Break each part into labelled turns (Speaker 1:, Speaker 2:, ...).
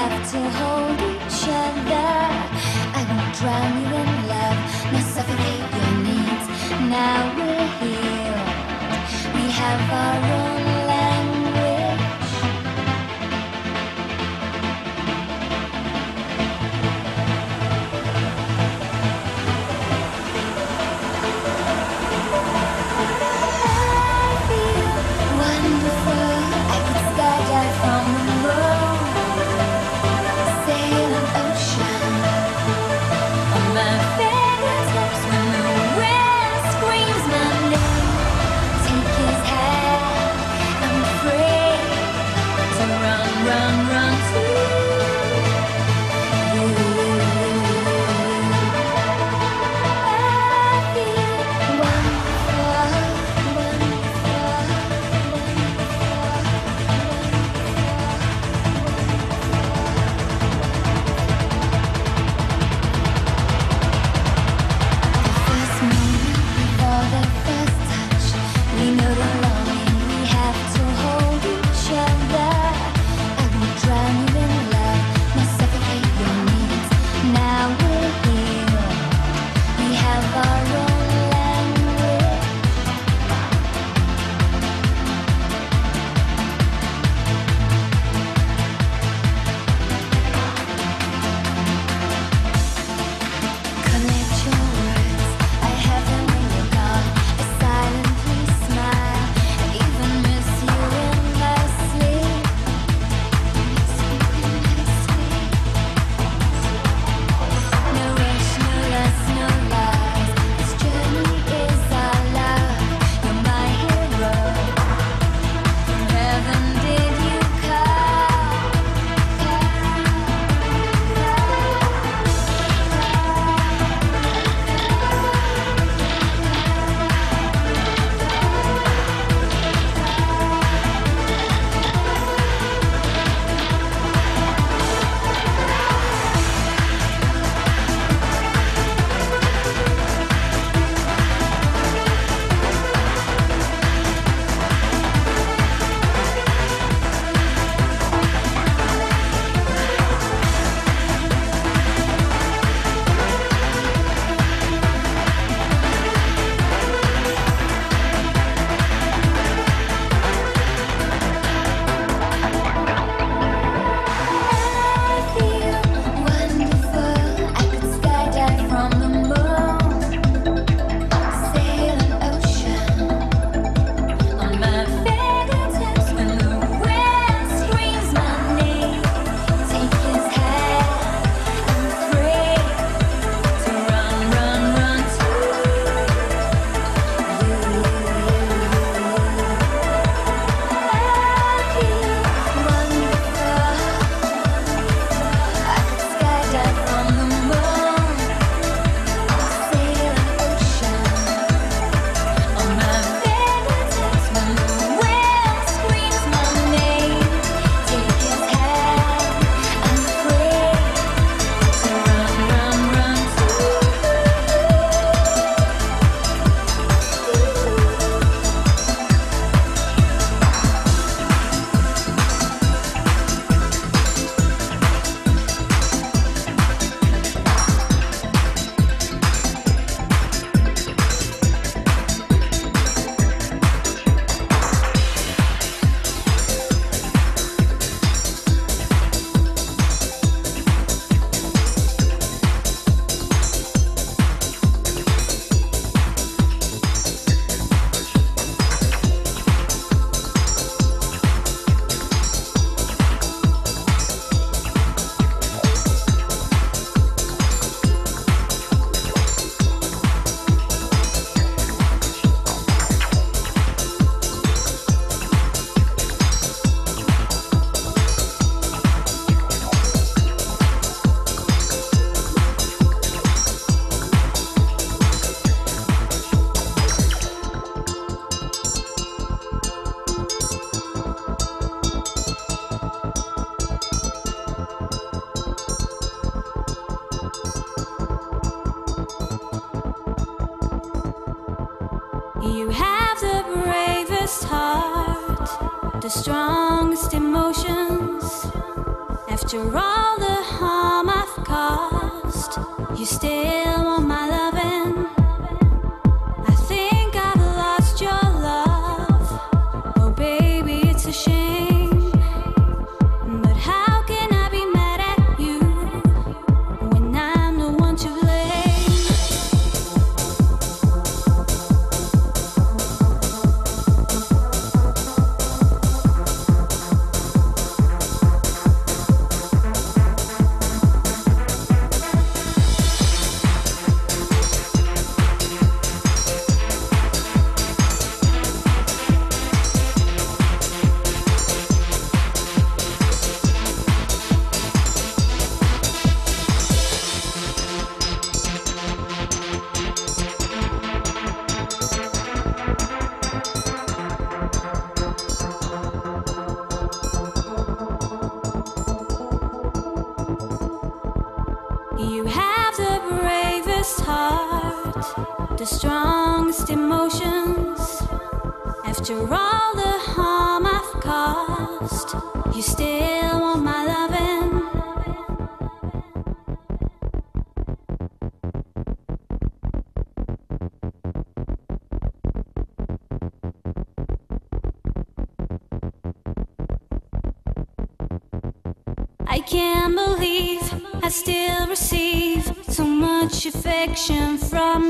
Speaker 1: have to hold each other. I won't drown you in love, nor suffocate your needs. Now we're healed. We have our own. Affection from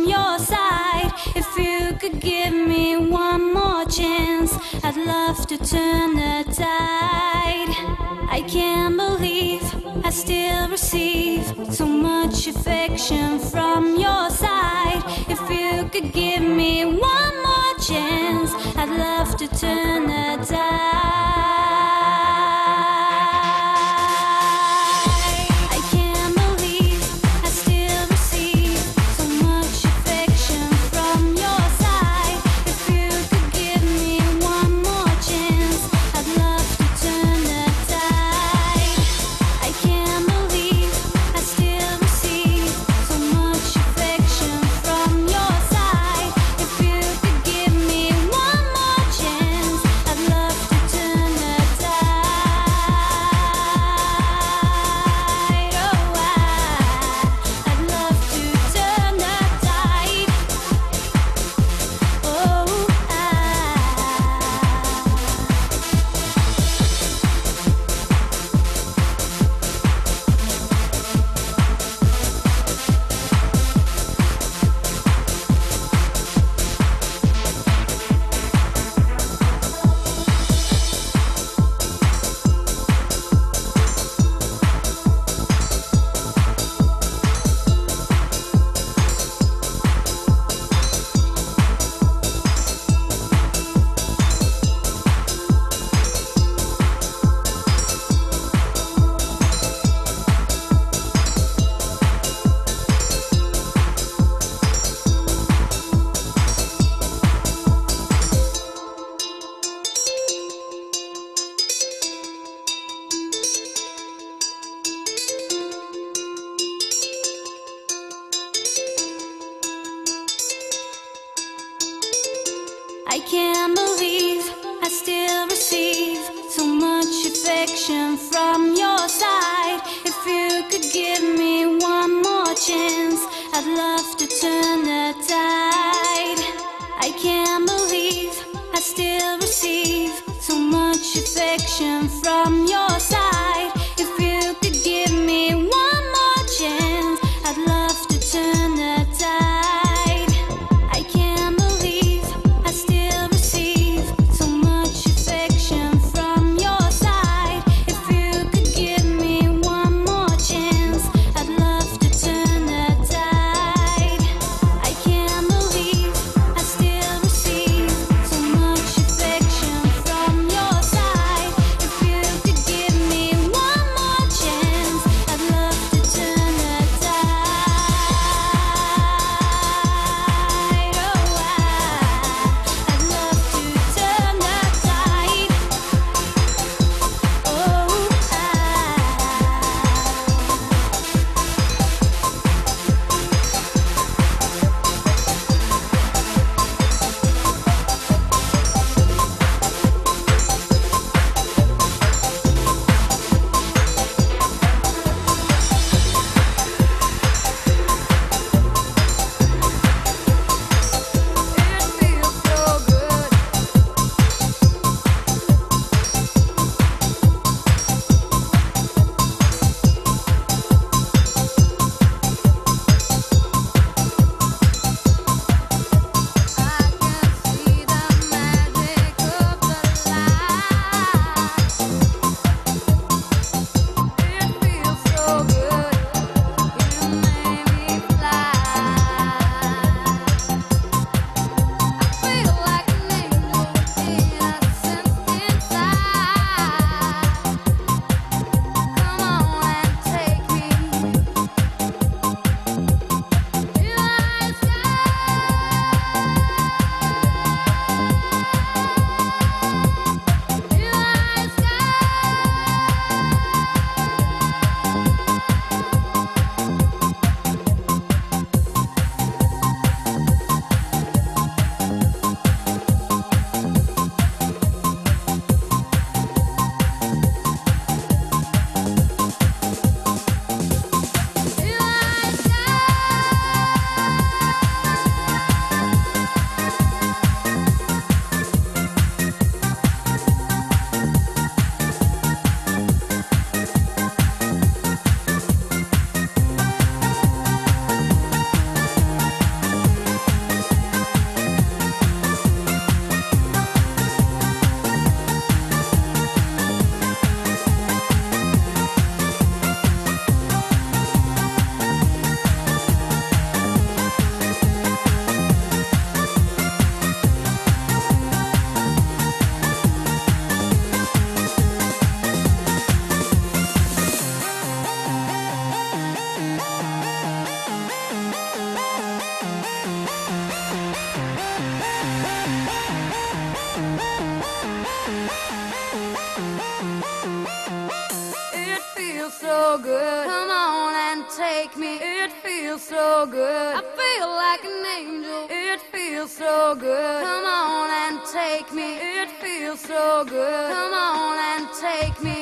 Speaker 1: so
Speaker 2: good. I feel like an angel. It feels so good. Come on and take me. It feels so good. Come on and take me.